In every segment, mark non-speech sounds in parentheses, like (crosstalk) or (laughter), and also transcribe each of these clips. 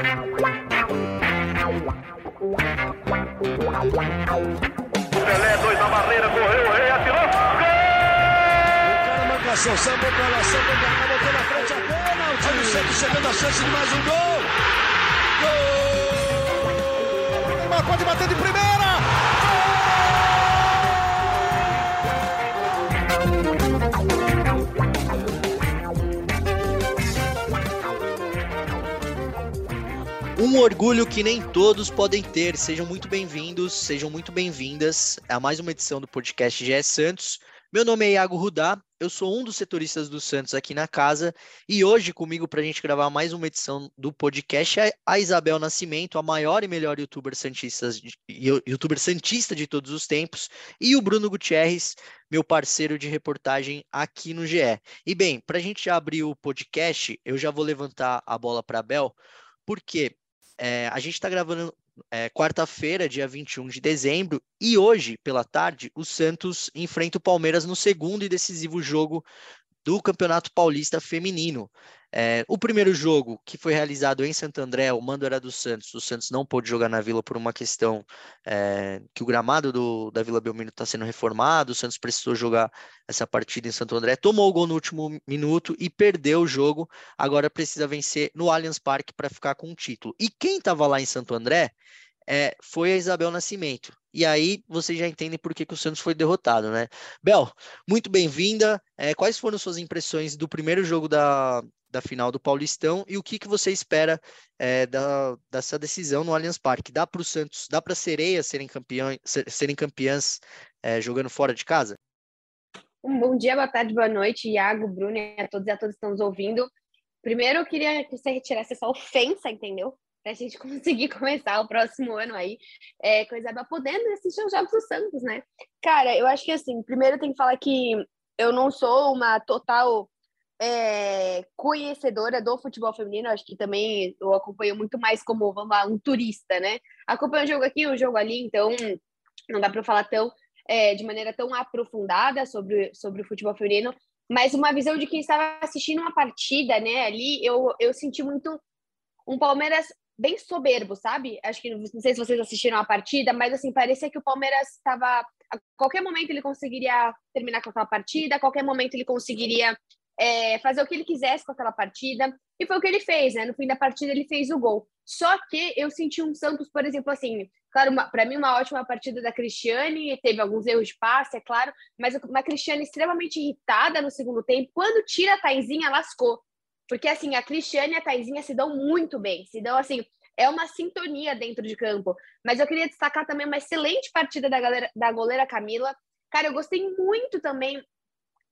Pelé, dois na barreira, correu, o rei atirou. Gol! O cara marcação, sambou pra lá, sambou pra cá, botou na frente a. Olha o Santos chegando a chance de mais um gol. Gol! Neymar pode bater de primeira. Um orgulho que nem todos podem ter. Sejam muito bem-vindos, sejam muito bem-vindas a mais uma edição do podcast GE Santos. Meu nome é Iago Rudá, eu sou um dos setoristas do Santos aqui na casa e hoje comigo para a gente gravar mais uma edição do podcast é a Isabel Nascimento, a maior e melhor youtuber santista, de- youtuber santista de todos os tempos, e o Bruno Gutierrez, meu parceiro de reportagem aqui no GE. E bem, para a gente já abrir o podcast, eu já vou levantar a bola para a Bel, porque é, a gente está gravando é, quarta-feira, dia 21 de dezembro, e hoje, pela tarde, o Santos enfrenta o Palmeiras no segundo e decisivo jogo do Campeonato Paulista Feminino. É, o primeiro jogo, que foi realizado em Santo André, o mando era do Santos, o Santos não pôde jogar na Vila por uma questão é, que o gramado do, da Vila Belmiro está sendo reformado, o Santos precisou jogar essa partida em Santo André, tomou o gol no último minuto e perdeu o jogo, agora precisa vencer no Allianz Parque para ficar com o título. E quem estava lá em Santo André é, foi a Isabel Nascimento. E aí vocês já entendem por que, que o Santos foi derrotado, né? Bel, muito bem-vinda. É, quais foram suas impressões do primeiro jogo da, da final do Paulistão e o que, que você espera é, da, dessa decisão no Allianz Parque? Dá para o Santos, dá para Sereias serem, campeão, ser- serem campeãs é, jogando fora de casa? Um bom dia, boa tarde, boa noite, Iago, Bruno a todos e a todas que estão nos ouvindo. Primeiro, eu queria que você retirasse essa ofensa, entendeu? Pra gente (laughs) conseguir começar o próximo ano aí é, com a Isabel podendo assistir os Jogos do Santos, né? Cara, eu acho que assim, primeiro tem que falar que eu não sou uma total é, conhecedora do futebol feminino, acho que também eu acompanho muito mais como, vamos lá, um turista, né? Acompanho o jogo aqui, o jogo ali, então não dá para falar tão é, de maneira tão aprofundada sobre, sobre o futebol feminino, mas uma visão de quem estava assistindo uma partida, né? Ali eu, eu senti muito um Palmeiras bem soberbo, sabe? Acho que não sei se vocês assistiram a partida, mas assim, parecia que o Palmeiras estava a qualquer momento ele conseguiria terminar com aquela partida, a qualquer momento ele conseguiria é, fazer o que ele quisesse com aquela partida, e foi o que ele fez, né? No fim da partida ele fez o gol. Só que eu senti um Santos, por exemplo, assim, claro, para mim uma ótima partida da Cristiane, teve alguns erros de passe, é claro, mas uma Cristiane extremamente irritada no segundo tempo, quando tira a Taizinha, lascou. Porque assim, a Cristiane e a Taizinha se dão muito bem, se dão assim, é uma sintonia dentro de campo. Mas eu queria destacar também uma excelente partida da, galera, da goleira Camila. Cara, eu gostei muito também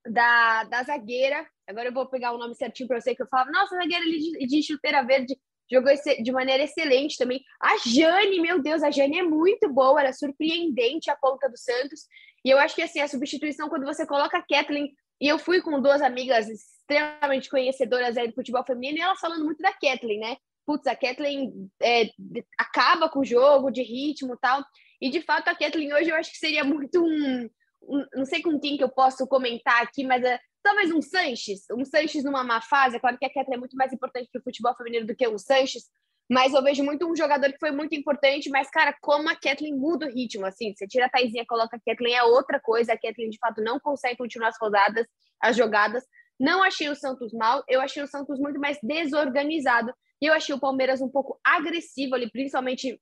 da, da zagueira. Agora eu vou pegar o nome certinho para você que eu falava. Nossa, a zagueira de, chuteira verde jogou de maneira excelente também. A Jane, meu Deus, a Jane é muito boa, ela é surpreendente a ponta do Santos. E eu acho que assim, a substituição, quando você coloca a Kathleen, e eu fui com duas amigas extremamente conhecedoras aí do futebol feminino, e elas falando muito da Kathleen, né? Putz, a Kathleen é, acaba com o jogo de ritmo e tal. E de fato, a Kathleen hoje eu acho que seria muito um. um não sei com quem que eu posso comentar aqui, mas é, talvez um Sanches, um Sanches numa má fase. É claro que a Kathleen é muito mais importante para o futebol feminino do que um Sanches, mas eu vejo muito um jogador que foi muito importante, mas, cara, como a Kathleen muda o ritmo, assim, você tira a Taizinha, coloca a Kathleen, é outra coisa, a Kathleen, de fato, não consegue continuar as rodadas, as jogadas, não achei o Santos mal, eu achei o Santos muito mais desorganizado, e eu achei o Palmeiras um pouco agressivo ali, principalmente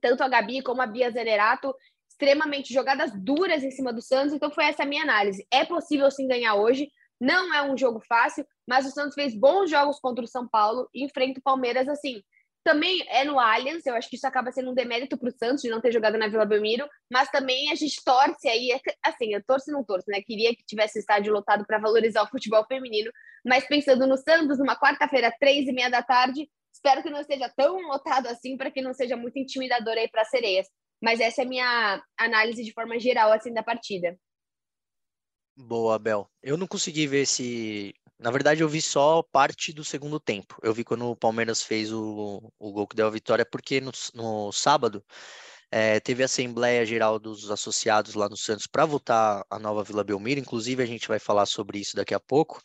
tanto a Gabi como a Bia Zenerato, extremamente jogadas duras em cima do Santos, então foi essa a minha análise. É possível sim ganhar hoje, não é um jogo fácil, mas o Santos fez bons jogos contra o São Paulo e enfrenta o Palmeiras assim. Também é no Allianz, eu acho que isso acaba sendo um demérito para o Santos de não ter jogado na Vila Belmiro, mas também a gente torce aí, assim, eu torço e não torço, né? Queria que tivesse estádio lotado para valorizar o futebol feminino, mas pensando no Santos, numa quarta-feira, três e meia da tarde, espero que não esteja tão lotado assim para que não seja muito intimidador aí para sereias. Mas essa é a minha análise de forma geral assim da partida. Boa, Bel. Eu não consegui ver esse. Na verdade, eu vi só parte do segundo tempo. Eu vi quando o Palmeiras fez o, o gol que deu a vitória, porque no, no sábado é, teve a Assembleia Geral dos Associados lá no Santos para votar a nova Vila Belmiro. Inclusive, a gente vai falar sobre isso daqui a pouco.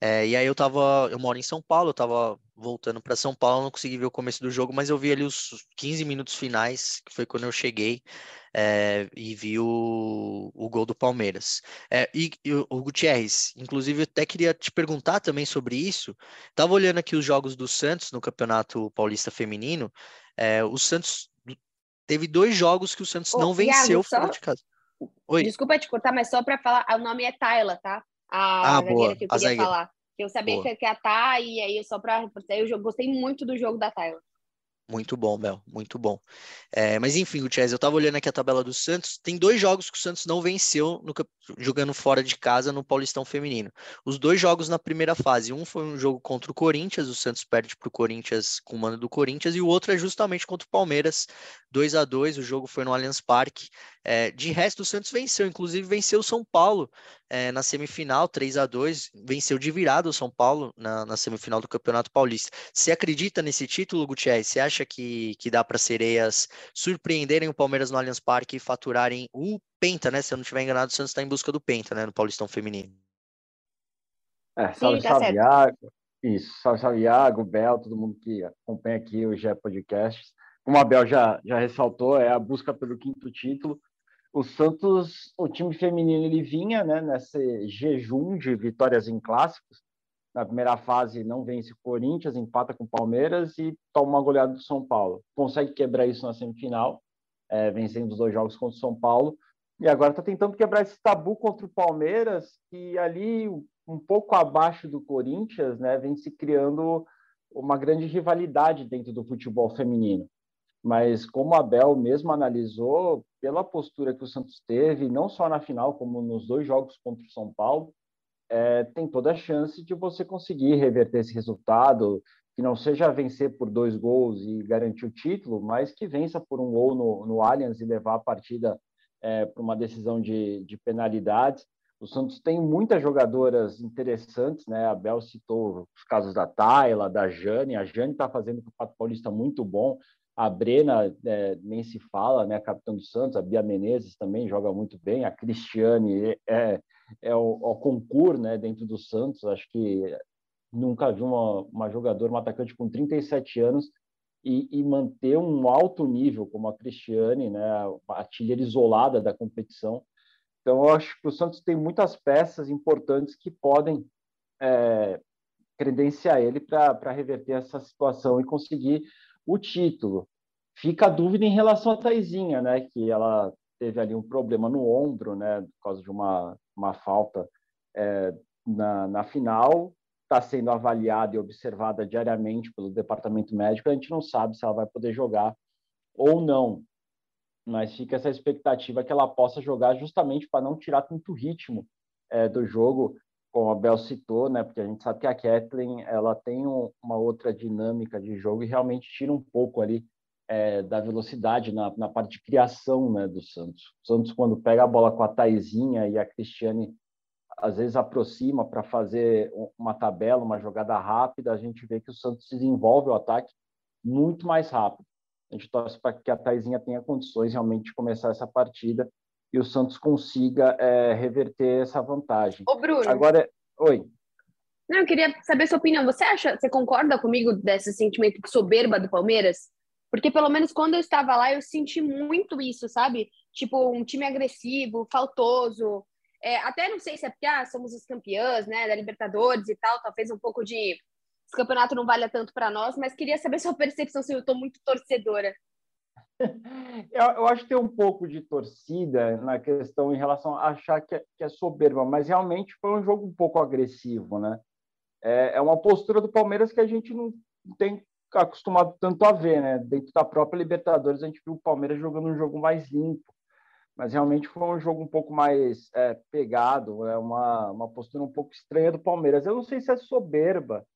É, e aí eu tava, eu moro em São Paulo, eu tava voltando para São Paulo, não consegui ver o começo do jogo, mas eu vi ali os 15 minutos finais, que foi quando eu cheguei é, e vi o, o gol do Palmeiras. É, e, e, o Gutierrez, inclusive, eu até queria te perguntar também sobre isso. Tava olhando aqui os jogos do Santos no Campeonato Paulista Feminino. É, o Santos teve dois jogos que o Santos não venceu Iago, fora só... de casa. Oi. Desculpa te cortar, mas só para falar, o nome é Tayla, tá? A ah, boa. que eu queria falar. Eu sabia boa. que ia estar, e aí só para eu gostei muito do jogo da Tayla. Muito bom, Bel, muito bom. É, mas enfim, Gutierrez, eu estava olhando aqui a tabela do Santos. Tem dois jogos que o Santos não venceu no, jogando fora de casa no Paulistão Feminino. Os dois jogos na primeira fase. Um foi um jogo contra o Corinthians, o Santos perde para o Corinthians com o mando do Corinthians, e o outro é justamente contra o Palmeiras, 2 a 2 O jogo foi no Allianz Parque. É, de resto, o Santos venceu, inclusive venceu o São Paulo é, na semifinal, 3 a 2 venceu de virada o São Paulo na, na, semifinal do Campeonato Paulista. Você acredita nesse título, Gutierrez? Você acha que, que dá para sereias surpreenderem o Palmeiras no Allianz Parque e faturarem o Penta, né? Se eu não estiver enganado, o Santos está em busca do Penta, né? No Paulistão Feminino. É, salve, Sim, tá salve, Iago. Isso, salve, salve, Iago, Bel, todo mundo que acompanha aqui o GE Podcasts. Como a Bel já, já ressaltou, é a busca pelo quinto título o Santos, o time feminino, ele vinha né, nesse jejum de vitórias em clássicos. Na primeira fase, não vence o Corinthians, empata com o Palmeiras e toma uma goleada do São Paulo. Consegue quebrar isso na semifinal, é, vencendo os dois jogos contra o São Paulo. E agora está tentando quebrar esse tabu contra o Palmeiras, que ali, um pouco abaixo do Corinthians, né, vem se criando uma grande rivalidade dentro do futebol feminino. Mas como a Abel mesmo analisou, pela postura que o Santos teve, não só na final, como nos dois jogos contra o São Paulo, é, tem toda a chance de você conseguir reverter esse resultado, que não seja vencer por dois gols e garantir o título, mas que vença por um gol no, no Allianz e levar a partida é, para uma decisão de, de penalidades. O Santos tem muitas jogadoras interessantes, né? A Bel citou os casos da Tayla, da Jane. A Jane está fazendo o Pato Paulista muito bom. A Brena é, nem se fala, né? Capitão do Santos, a Bia Menezes também joga muito bem, a Cristiane é, é o, o concurso né, dentro do Santos. Acho que nunca vi uma, uma jogadora, uma atacante com 37 anos e, e, manter um alto nível como a Cristiane, né, a artilheira isolada da competição. Então, eu acho que o Santos tem muitas peças importantes que podem é, credenciar ele para reverter essa situação e conseguir o título. Fica a dúvida em relação a Taizinha, né? Que ela teve ali um problema no ombro, né? Por causa de uma, uma falta é, na, na final. Está sendo avaliada e observada diariamente pelo departamento médico. A gente não sabe se ela vai poder jogar ou não. Mas fica essa expectativa que ela possa jogar justamente para não tirar tanto ritmo é, do jogo como a Bel citou, né, porque a gente sabe que a Kathleen ela tem um, uma outra dinâmica de jogo e realmente tira um pouco ali é, da velocidade na, na parte de criação né, do Santos. O Santos, quando pega a bola com a Taizinha e a Cristiane, às vezes aproxima para fazer uma tabela, uma jogada rápida, a gente vê que o Santos desenvolve o ataque muito mais rápido. A gente torce para que a Taizinha tenha condições realmente de começar essa partida e o Santos consiga é, reverter essa vantagem. Ô, Bruno. Agora, oi. Não, eu queria saber sua opinião. Você acha, você concorda comigo desse sentimento de soberba do Palmeiras? Porque pelo menos quando eu estava lá, eu senti muito isso, sabe? Tipo, um time agressivo, faltoso. É, até não sei se é porque ah, somos os campeãs, né, da Libertadores e tal, talvez um pouco de esse campeonato não valha tanto para nós, mas queria saber (laughs) sua percepção se eu estou muito torcedora. (laughs) Eu, eu, acho que tem um pouco de torcida na questão em relação a achar que é, que é soberba, mas realmente foi um jogo um pouco agressivo, né? É, é, uma postura do Palmeiras que a gente não tem acostumado tanto a ver, né? Dentro da própria Libertadores a gente viu o Palmeiras jogando um jogo mais limpo, mas realmente foi um jogo um pouco mais é, pegado, é uma, uma postura um pouco estranha do Palmeiras. Eu não sei se é soberba,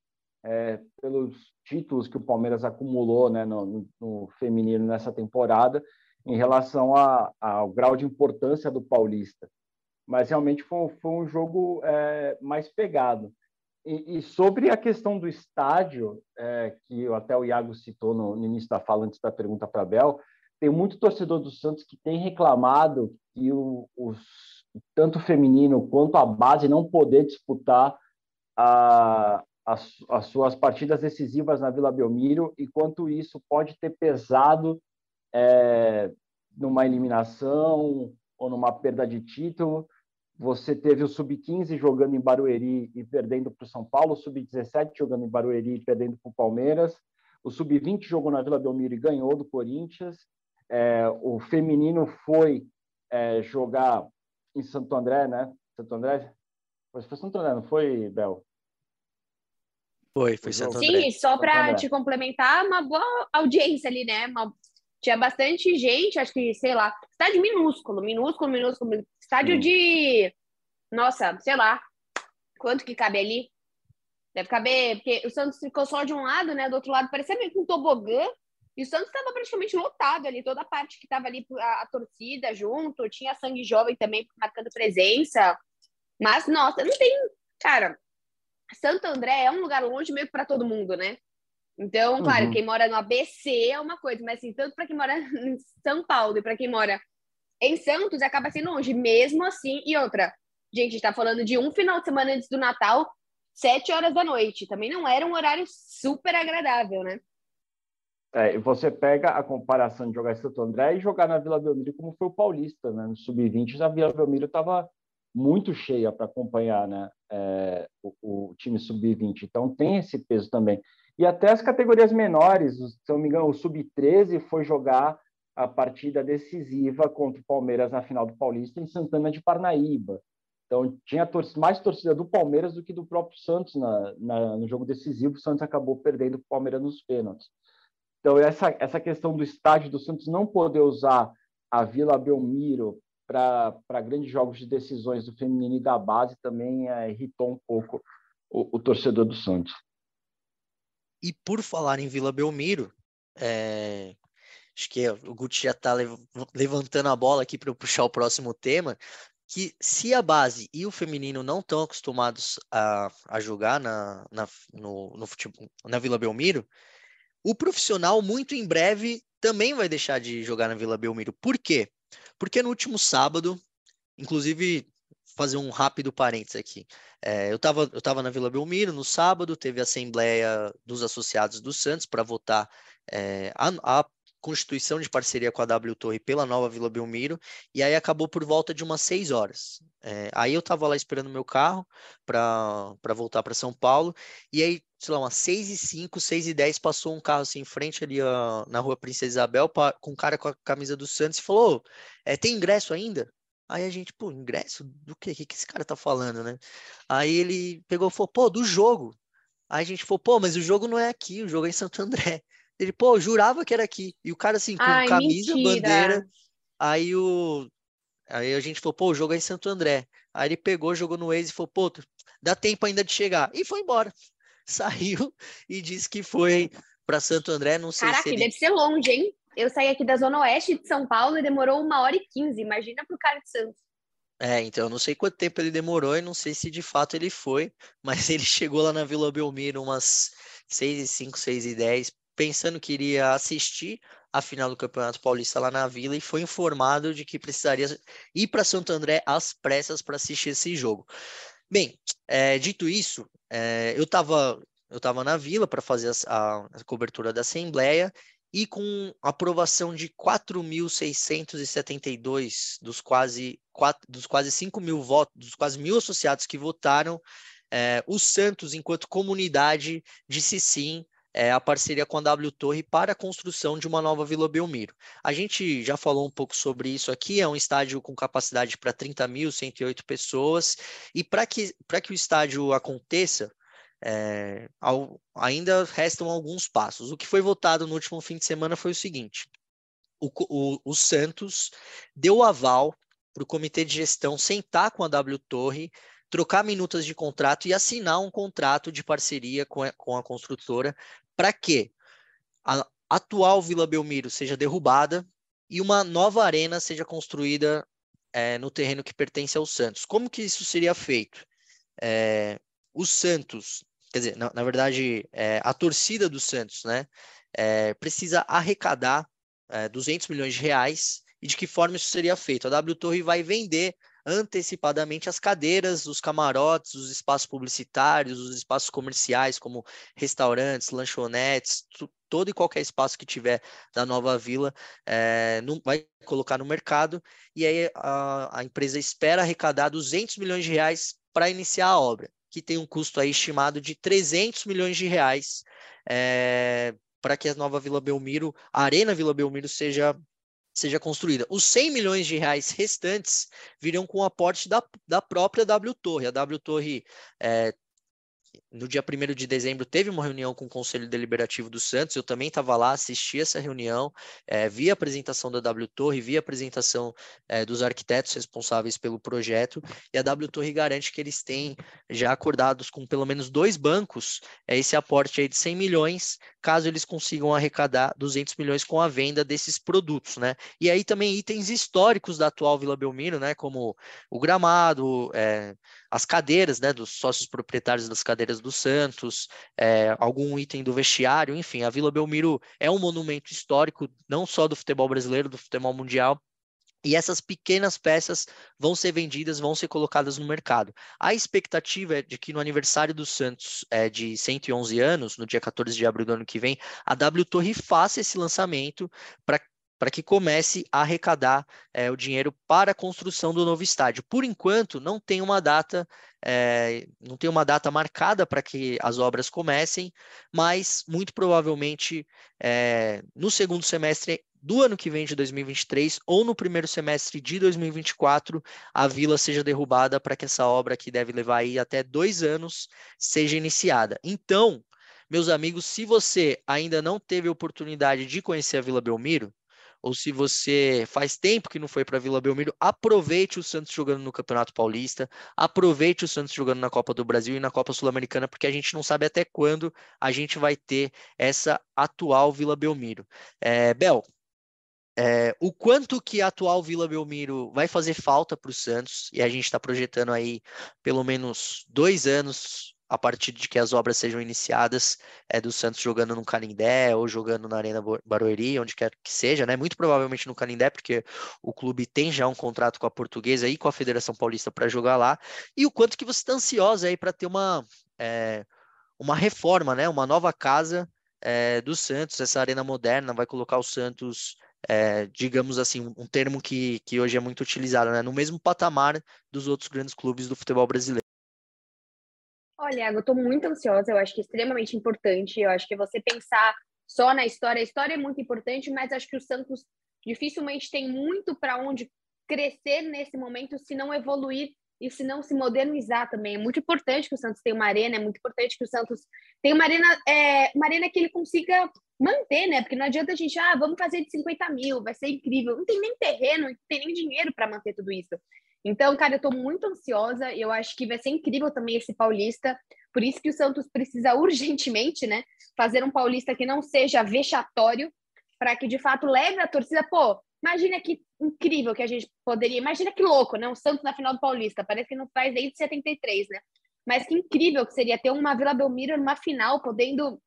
é, pelos títulos que o Palmeiras acumulou né, no, no feminino nessa temporada, em relação a, ao grau de importância do Paulista. Mas realmente foi, foi um jogo é, mais pegado. E, e, sobre a questão do estádio, é, que até o Iago citou no, no, início da fala, antes da pergunta para a Bel, tem muito torcedor do Santos que tem reclamado que o, os, tanto o feminino quanto a base não poder disputar a, as, as suas partidas decisivas na Vila Belmiro e quanto isso pode ter pesado é, numa eliminação ou numa perda de título. Você teve o Sub-15 jogando em Barueri e perdendo para o São Paulo, o Sub-17 jogando em Barueri e perdendo para o Palmeiras, o Sub-20 jogou na Vila Belmiro e ganhou do Corinthians, é, o feminino foi é, jogar em Santo André, né? Santo André? Foi Santo André, não foi, Bel? Foi, foi Santo André. Sim, só para te complementar, uma boa audiência ali, né? Uma... Tinha bastante gente, acho que, sei lá, estádio minúsculo, minúsculo, minúsculo, estádio Sim. de, nossa, sei lá, quanto que cabe ali? Deve caber, porque o Santos ficou só de um lado, né? Do outro lado parecia meio que um tobogã, e o Santos estava praticamente lotado ali, toda a parte que estava ali, a, a, torcida junto, tinha sangue jovem também marcando presença. Mas, nossa, não tem. Cara, Santo André é um lugar longe meio para todo mundo, né? Então, claro, uhum. quem mora no ABC é uma coisa, mas assim, tanto para quem mora (laughs) em São Paulo e para quem mora em Santos, acaba sendo longe, mesmo assim. E outra, gente, está falando de um final de semana antes do Natal, sete horas da noite. Também não era um horário super agradável, né? É, você pega a comparação de jogar em Santo André e jogar na Vila Belmiro como foi o Paulista, né? No Sub-20, a Vila Belmiro estava muito cheia para acompanhar né, é, o, o, time sub-20. Então tem esse peso também. E até as categorias menores, se não me engano, o sub-13 foi jogar a partida decisiva contra o Palmeiras na final do Paulista em Santana de Parnaíba. Então tinha mais torcida do Palmeiras do que do próprio Santos na, na, no jogo decisivo. O Santos acabou perdendo o Palmeiras nos pênaltis. Então essa, essa questão do estádio do Santos não poder usar a Vila Belmiro para grandes jogos de decisões do feminino e da base também é, irritou um pouco o, o, torcedor do Santos. E por falar em Vila Belmiro, é, acho que o Guti já está levantando a bola aqui para eu puxar o próximo tema, que se a base e o feminino não estão acostumados a, a jogar na, na, no, no futebol, na Vila Belmiro, o profissional muito em breve também vai deixar de jogar na Vila Belmiro. Por quê? Porque no último sábado, inclusive, fazer um rápido parênteses aqui. É, eu estava eu tava na Vila Belmiro no sábado, teve a Assembleia dos Associados do Santos para votar é, a, a, constituição de parceria com a W Torre pela nova Vila Belmiro, e aí acabou por volta de umas seis horas. É, aí eu estava lá esperando meu carro para voltar para São Paulo, e aí sei lá, umas 6 e 5, 6 e 10, passou um carro assim em frente ali na rua Princesa Isabel, pra, com um cara com a camisa do Santos e falou: é, tem ingresso ainda? Aí a gente, pô, ingresso? Do quê? O que, que esse cara tá falando, né? Aí ele pegou e falou, pô, do jogo. Aí a gente falou, pô, mas o jogo não é aqui, o jogo é em Santo André. Ele, pô, jurava que era aqui. E o cara, assim, com Ai, camisa, mentira. bandeira. Aí o. Aí a gente falou, pô, o jogo é em Santo André. Aí ele pegou, jogou no Waze e falou, pô, dá tempo ainda de chegar. E foi embora. (laughs) saiu e disse que foi para Santo André. Não sei Caraca, se ele... deve ser longe, hein? Eu saí aqui da Zona Oeste de São Paulo e demorou uma hora e quinze. Imagina para o cara de Santos. É, então eu não sei quanto tempo ele demorou e não sei se de fato ele foi, mas (laughs) ele chegou lá na Vila Belmiro umas 6 e 5, 6 e 10, pensando que iria assistir a final do Campeonato Paulista lá na Vila e foi informado de que precisaria ir para Santo André às pressas para assistir esse jogo. Bem, é, dito isso, é, eu estava eu tava na vila para fazer a, a, cobertura da Assembleia e com aprovação de 4.672 dos quase, 4, dos quase 5 mil votos, dos quase mil associados que votaram, é, o Santos, enquanto comunidade, disse sim é, parceria com a W Torre para a construção de uma nova Vila Belmiro. A gente já falou um pouco sobre isso aqui, é um estádio com capacidade para 30.108 pessoas, e para que, que o estádio aconteça, é, ao, ainda restam alguns passos. O que foi votado no último fim de semana foi o seguinte: o, o, o Santos deu aval para o comitê de gestão sentar com a W Torre trocar minutas de contrato e assinar um contrato de parceria com a, com a construtora para que a atual Vila Belmiro seja derrubada e uma nova arena seja construída é, no terreno que pertence ao Santos. Como que isso seria feito? É, o Santos, quer dizer, na, na verdade, é, a torcida do Santos, né, é, precisa arrecadar 200 é, milhões de reais e de que forma isso seria feito? A W Torre vai vender antecipadamente as cadeiras, os camarotes, os espaços publicitários, os espaços comerciais, como restaurantes, lanchonetes, todo e qualquer espaço que tiver da nova vila, é, vai colocar no mercado, e aí a, a empresa espera arrecadar 200 milhões de reais para iniciar a obra, que tem um custo aí estimado de 300 milhões de reais é, para que a nova Vila Belmiro, a Arena Vila Belmiro, seja seja construída. Os 100 milhões de reais restantes virão com o aporte da, da própria W Torre. A W Torre é, no dia 1 de dezembro teve uma reunião com o Conselho Deliberativo do Santos, eu também estava lá, assisti essa reunião, é, vi a apresentação da W Torre, vi a apresentação é, dos arquitetos responsáveis pelo projeto, e a W Torre garante que eles têm já acordados com pelo menos dois bancos é, esse aporte aí de 100 milhões, caso eles consigam arrecadar 200 milhões com a venda desses produtos, né? E aí também itens históricos da atual Vila Belmiro, né, como o gramado, é, as cadeiras, né, dos sócios proprietários das cadeiras do Santos, é, algum item do vestiário, enfim, a Vila Belmiro é um monumento histórico, não só do futebol brasileiro, do futebol mundial, e essas pequenas peças vão ser vendidas, vão ser colocadas no mercado. A expectativa é de que no aniversário do Santos é, de 111 anos, no dia 14 de abril do ano que vem, a W Torre faça esse lançamento para para que comece a arrecadar é, o dinheiro para a construção do novo estádio. Por enquanto, não tem uma data, é, não tem uma data marcada para que as obras comecem, mas muito provavelmente é, no segundo semestre do ano que vem de 2023 ou no primeiro semestre de 2024 a vila seja derrubada para que essa obra que deve levar aí até dois anos seja iniciada. Então, meus amigos, se você ainda não teve oportunidade de conhecer a Vila Belmiro, ou se você faz tempo que não foi para Vila Belmiro, aproveite o Santos jogando no Campeonato Paulista, aproveite o Santos jogando na Copa do Brasil e na Copa Sul-Americana, porque a gente não sabe até quando a gente vai ter essa atual Vila Belmiro. É, Bel, é, o quanto que a atual Vila Belmiro vai fazer falta para o Santos, e a gente está projetando aí pelo menos dois anos a partir de que as obras sejam iniciadas, é do Santos jogando no Canindé ou jogando na Arena Barueri, onde quer que seja, né? Muito provavelmente no Canindé, porque o clube tem já um contrato com a Portuguesa e com a Federação Paulista para jogar lá. E o quanto que você está ansiosa aí para ter uma é, uma reforma, né? Uma nova casa é, do Santos, essa arena moderna vai colocar o Santos é, digamos assim, um termo que, que hoje é muito utilizado, né? no mesmo patamar dos outros grandes clubes do futebol brasileiro. Olha, eu estou muito ansiosa, eu acho que é extremamente importante. Eu acho que você pensar só na história, a história é muito importante, mas acho que o Santos dificilmente tem muito para onde crescer nesse momento se não evoluir e se não se modernizar também. É muito importante que o Santos tenha uma arena, é muito importante que o Santos tenha uma arena, é, uma arena que ele consiga manter, né? Porque não adianta a gente, ah, vamos fazer de 50 mil, vai ser incrível. Não tem nem terreno, não tem nem dinheiro para manter tudo isso. Então, cara, eu estou muito ansiosa. Eu acho que vai ser incrível também esse paulista. Por isso que o Santos precisa urgentemente, né, fazer um paulista que não seja vexatório, para que de fato leve a torcida. Pô, imagina que incrível que a gente poderia. Imagina que louco, né? O Santos na final do Paulista. Parece que não faz desde 73, né? Mas que incrível que seria ter uma Vila Belmiro numa final, podendo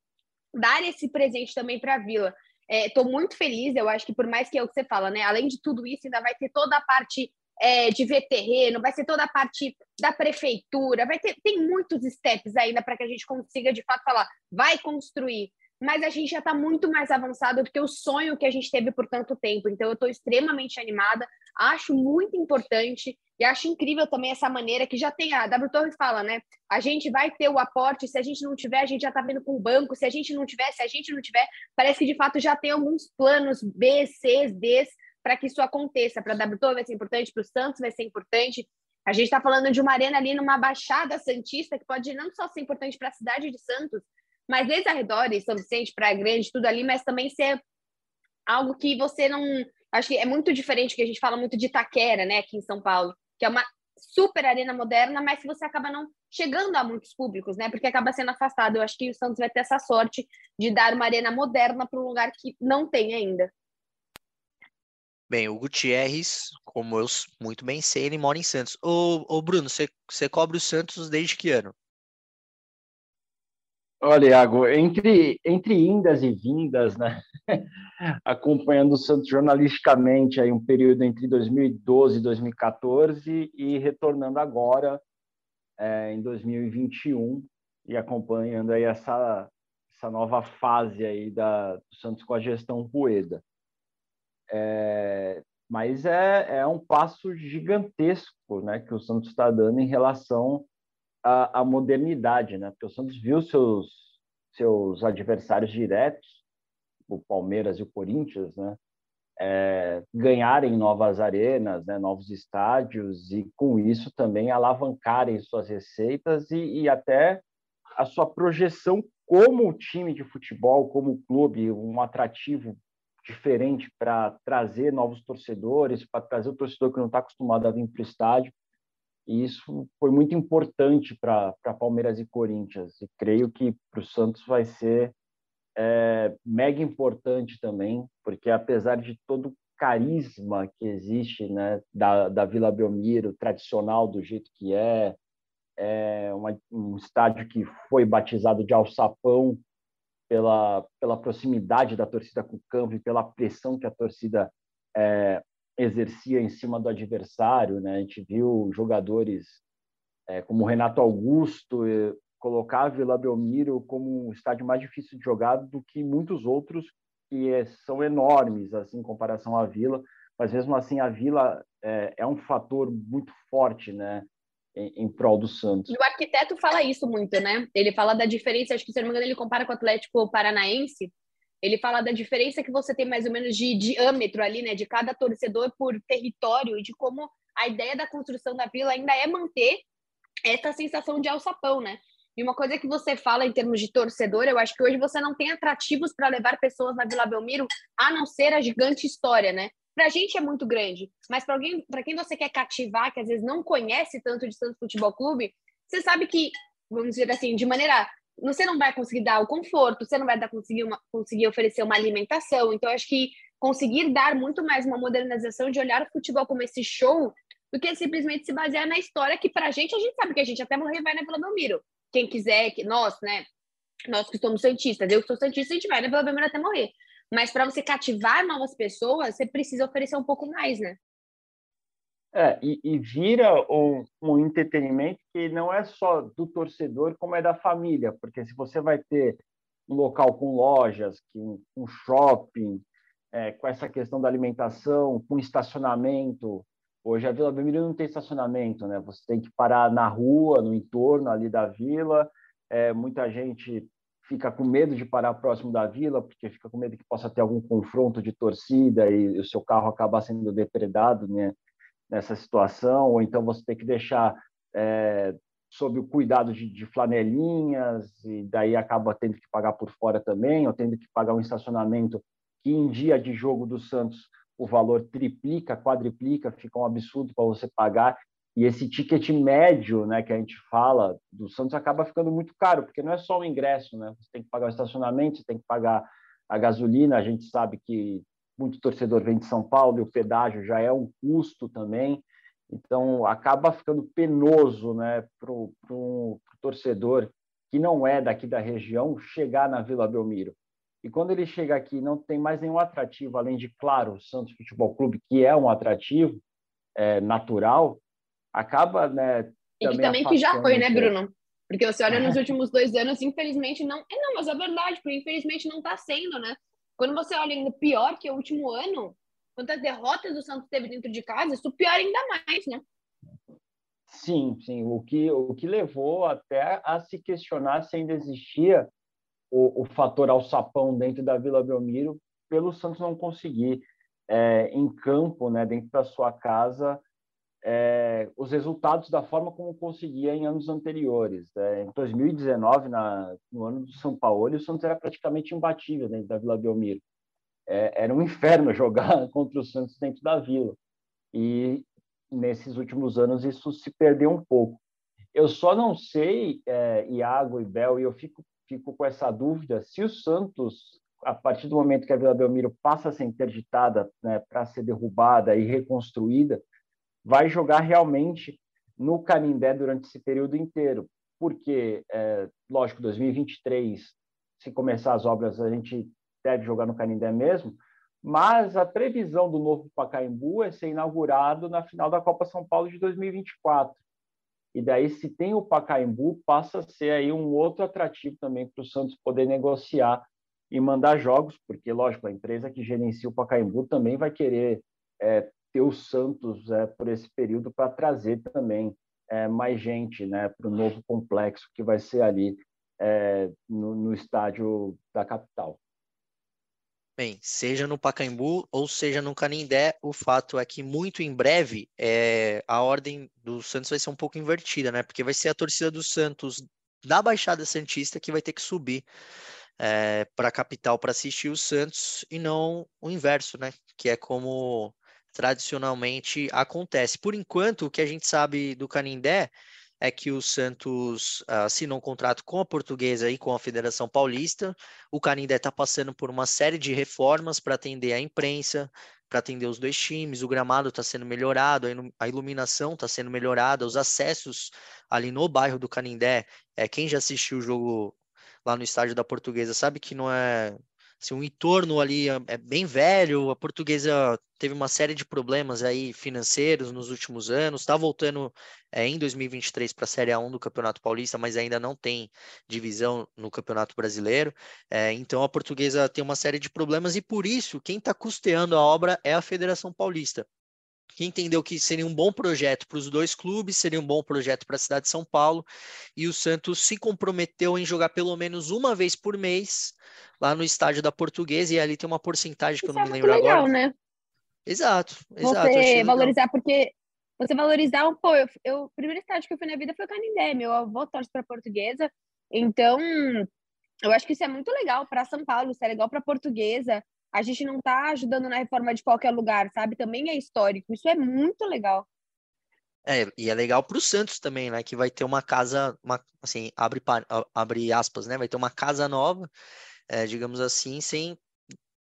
dar esse presente também para a Vila. Estou é, muito feliz, eu acho que por mais que é o que você fala, né? Além de tudo isso, ainda vai ter toda a parte é, de ver terreno, vai ser toda a parte da prefeitura, vai ter tem muitos steps ainda para que a gente consiga de fato falar, vai construir. Mas a gente já está muito mais avançado do que o sonho que a gente teve por tanto tempo. Então, eu estou extremamente animada, acho muito importante e acho incrível também essa maneira que já tem a W Torres fala, né? A gente vai ter o aporte, se a gente não tiver, a gente já está vendo com o banco, se a gente não tiver, se a gente não tiver, parece que de fato já tem alguns planos B, C, D para que isso aconteça. Para a WTO vai ser importante, para o Santos vai ser importante. A gente está falando de uma arena ali numa Baixada Santista que pode não só ser importante para a cidade de Santos, mas desde arredores, São Vicente, Praia Grande, tudo ali, mas também ser algo que você não. Acho que é muito diferente que a gente fala muito de Itaquera, né, aqui em São Paulo, que é uma super arena moderna, mas que você acaba não chegando a muitos públicos, né? Porque acaba sendo afastado. Eu acho que o Santos vai ter essa sorte de dar uma arena moderna para um lugar que não tem ainda. Bem, o Gutierrez, como eu muito bem sei, ele mora em Santos. Ô, ô Bruno, você, você cobre o Santos desde que ano? Olha, Iago, entre, entre indas e vindas, né? (laughs) acompanhando o Santos jornalisticamente aí um período entre 2012 e 2014 e retornando agora é, em 2021 e acompanhando aí essa, essa nova fase aí da, do Santos com a gestão Rueda. É, mas é, é um passo gigantesco né, que o Santos está dando em relação à, à, modernidade, né? porque o Santos viu seus, seus adversários diretos, o Palmeiras e o Corinthians, né, é, ganharem novas arenas, né, novos estádios, e com isso também alavancarem suas receitas e, e até a sua projeção como time de futebol, como clube, um atrativo diferente para trazer novos torcedores, para trazer o torcedor que não está acostumado a vir para o estádio. E isso foi muito importante para Palmeiras e Corinthians. E creio que para o Santos vai ser é, mega importante também, porque apesar de todo o carisma que existe né, da, da Vila Belmiro, tradicional do jeito que é, é uma, um estádio que foi batizado de Alçapão pela, pela proximidade da torcida com o campo e pela pressão que a torcida é, exercia em cima do adversário. Né? A gente viu jogadores é, como Renato Augusto colocar a Vila Belmiro como um estádio mais difícil de jogar do que muitos outros que é, são enormes assim em comparação à Vila, mas mesmo assim a Vila é, é um fator muito forte, né? Em, em prol do Santos. E o arquiteto fala isso muito, né? Ele fala da diferença, acho que se não me engano, ele compara com o Atlético Paranaense. Ele fala da diferença que você tem mais ou menos de diâmetro ali, né? De cada torcedor por território e de como a ideia da construção da vila ainda é manter essa sensação de alçapão, né? E uma coisa que você fala em termos de torcedor, eu acho que hoje você não tem atrativos para levar pessoas na Vila Belmiro, a não ser a gigante história, né? Para a gente é muito grande, mas para alguém, para quem você quer cativar, que às vezes não conhece tanto de Santos Futebol Clube, você sabe que, vamos dizer assim, de maneira você não vai conseguir dar o conforto, você não vai dar, conseguir, uma, conseguir oferecer uma alimentação. Então, acho que conseguir dar muito mais uma modernização de olhar o futebol como esse show do que simplesmente se basear na história que, para a gente, a gente sabe que a gente até morrer vai na Vila Belmiro. Quem quiser, que nós, né? Nós que somos santistas, eu que sou santista, a gente vai na Vila Belmiro até morrer. Mas para você cativar novas pessoas, você precisa oferecer um pouco mais, né? É, e, e vira um, um, entretenimento que não é só do torcedor, como é da família, porque se você vai ter um local com lojas, com um, shopping, é, com essa questão da alimentação, com estacionamento. Hoje a Vila Belmiro não tem estacionamento, né? Você tem que parar na rua, no entorno ali da vila. É, muita gente fica com medo de parar próximo da vila, porque fica com medo que possa ter algum confronto de torcida e o seu carro acabar sendo depredado né, nessa situação, ou então você tem que deixar é, sob o cuidado de, de, flanelinhas, e daí acaba tendo que pagar por fora também, ou tendo que pagar um estacionamento que em dia de jogo do Santos o valor triplica, quadriplica, fica um absurdo para você pagar, e esse ticket médio, né, que a gente fala do Santos acaba ficando muito caro, porque não é só o ingresso, né? Você tem que pagar o estacionamento, você tem que pagar a gasolina. A gente sabe que muito torcedor vem de São Paulo e o pedágio já é um custo também. Então acaba ficando penoso, né, para o torcedor que não é daqui da região chegar na Vila Belmiro. E quando ele chega aqui, não tem mais nenhum atrativo, além de, claro, o Santos Futebol Clube, que é um atrativo é, natural, acaba, né? E que também que já foi, né, Bruno? Porque você olha nos últimos dois anos, infelizmente não. É, não, mas é verdade, porque infelizmente não está sendo, né? Quando você olha ainda pior que o último ano, quantas derrotas o Santos teve dentro de casa, isso pior ainda mais, né? Sim, sim. O que, o que levou até a se questionar se ainda existia o, o fator alçapão dentro da Vila Belmiro, pelo Santos não conseguir é, em campo, né, dentro da sua casa, é, os resultados da forma como conseguia em anos anteriores. É, em 2019, na, no ano do São Paulo, o Santos era praticamente imbatível dentro da Vila Belmiro. É, era um inferno (laughs) jogar contra o Santos dentro da Vila. E nesses últimos anos isso se perdeu um pouco. Eu só não sei, é, Iago e Bel, e eu fico, fico com essa dúvida, se o Santos, a partir do momento que a Vila Belmiro passa a ser interditada né, para ser derrubada e reconstruída, vai jogar realmente no Canindé durante esse período inteiro. porque, é, lógico, 2023, se começar as obras, a gente deve jogar no Canindé mesmo, mas a previsão do novo Pacaembu é ser inaugurado na final da Copa São Paulo de 2024. E daí, se tem o Pacaembu, passa a ser aí um outro atrativo também para o Santos poder negociar e mandar jogos, porque, lógico, a empresa que gerencia o Pacaembu também vai querer é, ter o Santos é, por esse período para trazer também é, mais gente né, para o novo complexo que vai ser ali é, no, no estádio da capital. Bem, seja no Pacaembu ou seja no Canindé, o fato é que muito em breve é, a ordem do Santos vai ser um pouco invertida, né? Porque vai ser a torcida do Santos da Baixada Santista que vai ter que subir é, para a capital para assistir o Santos e não o inverso, né? Que é como tradicionalmente acontece. Por enquanto, o que a gente sabe do Canindé é que o Santos uh, assinou um contrato com a Portuguesa e com a Federação Paulista. O Canindé está passando por uma série de reformas para atender a imprensa, para atender os dois times. O gramado está sendo melhorado, a iluminação está sendo melhorada, os acessos ali no bairro do Canindé. É, quem já assistiu o jogo lá no estádio da Portuguesa sabe que não é assim, o entorno ali é, é bem velho, a portuguesa teve uma série de problemas aí financeiros nos últimos anos, está voltando é, em 2023 para a Série A1 do Campeonato Paulista, mas ainda não tem divisão no Campeonato Brasileiro. É, então a portuguesa tem uma série de problemas e por isso quem está custeando a obra é a Federação Paulista que entendeu que seria um bom projeto para os dois clubes, seria um bom projeto para a cidade de São Paulo, e o Santos se comprometeu em jogar pelo menos uma vez por mês lá no estádio da Portuguesa, e ali tem uma porcentagem que Isso eu não é me lembro legal, agora. né? Exato, exato. Você valorizar, porque você valorizar, pô, eu, eu, o primeiro estádio que eu fui na vida foi o Canindé, meu avô torce para Portuguesa, então eu acho que isso é muito legal para São Paulo, isso é legal para Portuguesa, a gente não está ajudando na reforma de qualquer lugar, sabe? Também é histórico. Isso é muito legal. É, e é legal para o Santos também, né? Que vai ter uma casa, uma, assim, abre, abre aspas, né? Vai ter uma casa nova, é, digamos assim, sem